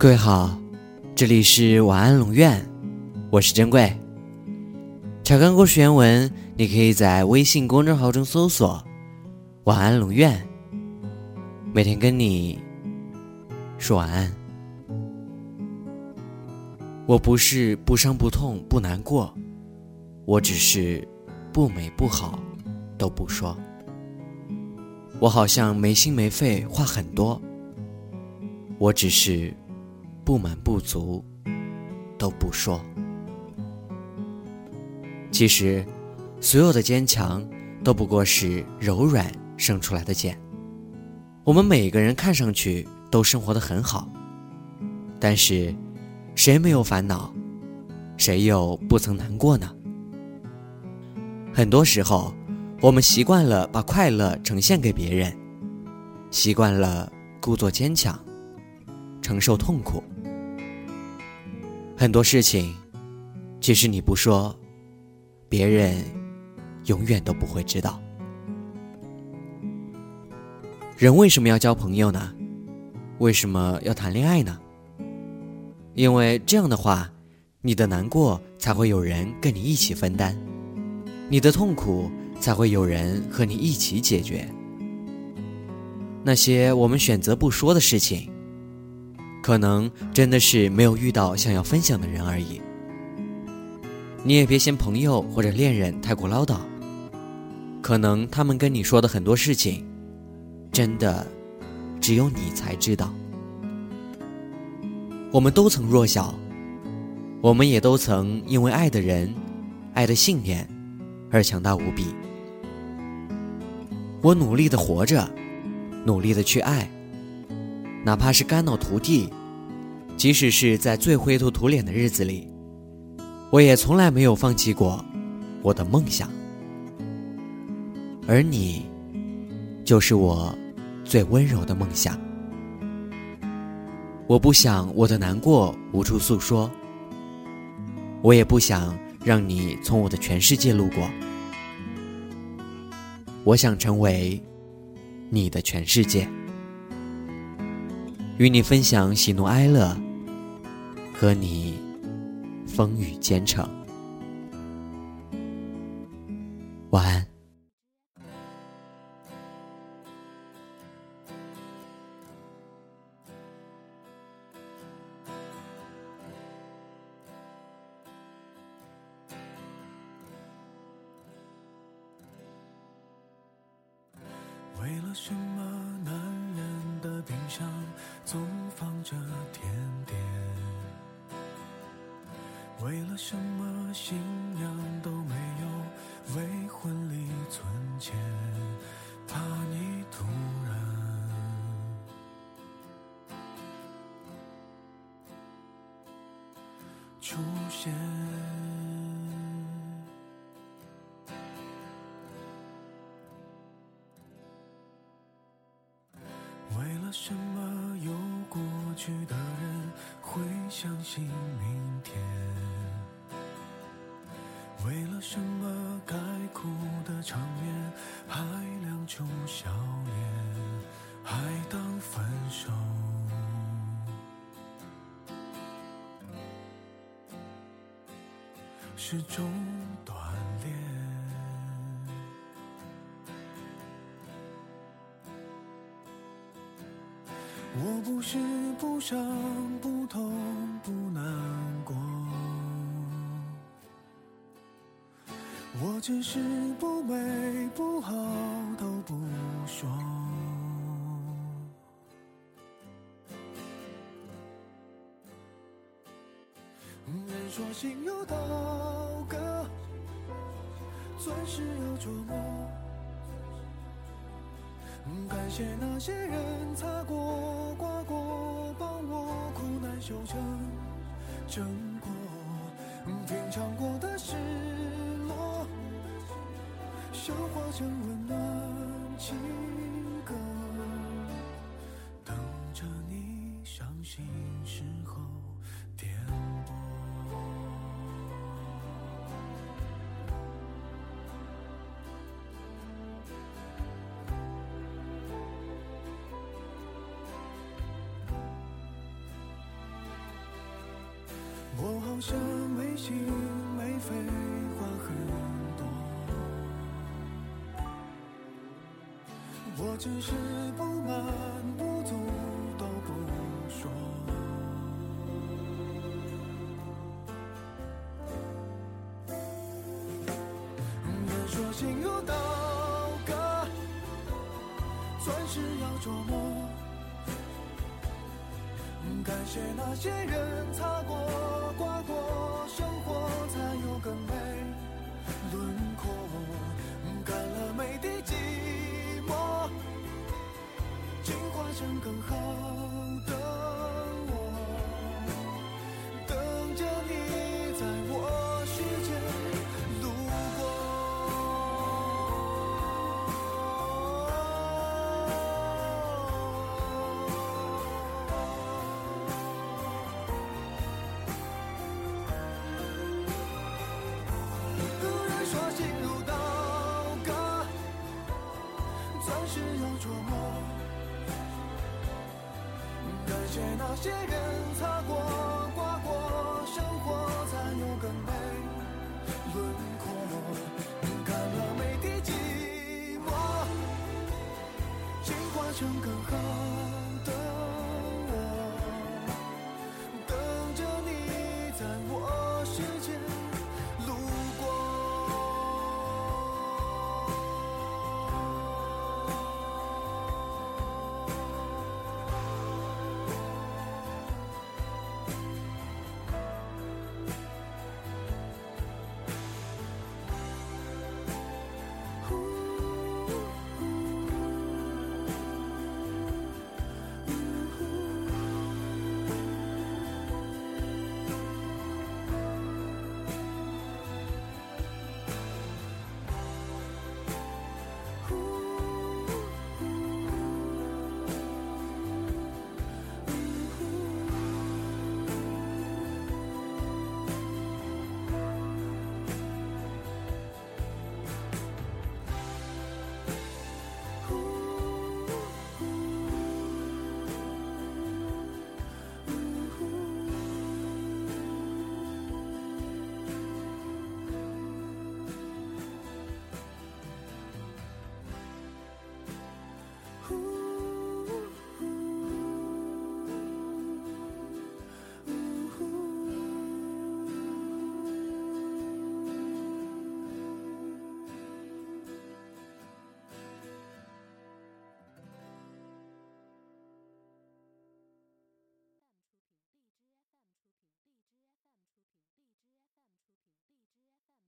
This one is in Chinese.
各位好，这里是晚安龙院，我是珍贵。查看故事原文，你可以在微信公众号中搜索“晚安龙院”，每天跟你说晚安。我不是不伤不痛不难过，我只是不美不好都不说。我好像没心没肺话很多，我只是。不满不足都不说。其实，所有的坚强都不过是柔软生出来的茧。我们每个人看上去都生活的很好，但是，谁没有烦恼？谁又不曾难过呢？很多时候，我们习惯了把快乐呈现给别人，习惯了故作坚强，承受痛苦。很多事情，即使你不说，别人永远都不会知道。人为什么要交朋友呢？为什么要谈恋爱呢？因为这样的话，你的难过才会有人跟你一起分担，你的痛苦才会有人和你一起解决。那些我们选择不说的事情。可能真的是没有遇到想要分享的人而已。你也别嫌朋友或者恋人太过唠叨，可能他们跟你说的很多事情，真的只有你才知道。我们都曾弱小，我们也都曾因为爱的人、爱的信念而强大无比。我努力的活着，努力的去爱，哪怕是肝脑涂地。即使是在最灰头土脸的日子里，我也从来没有放弃过我的梦想。而你，就是我最温柔的梦想。我不想我的难过无处诉说，我也不想让你从我的全世界路过。我想成为你的全世界，与你分享喜怒哀乐。和你风雨兼程，晚安。为了什么，男人的冰箱总放着甜点？为了什么新娘都没有为婚礼存钱？怕你突然出现。为了什么有过去的人会相信明天？什么该哭的场面还亮出笑脸，还当分手是种锻炼？我不是不想我只是不美不好都不说。人说心有刀割，钻石有琢磨。感谢那些人擦过、刮过，帮我苦难修成正果，品尝过的事。消化成温暖情歌，等着你伤心时候点播。我好像没心没肺，话很我只是不满不足都不说。人说心如刀割，钻石要琢磨。感谢那些人擦过、刮过，那些人擦过、刮过，生活才有更美轮廓。干了每滴寂寞，进化成更好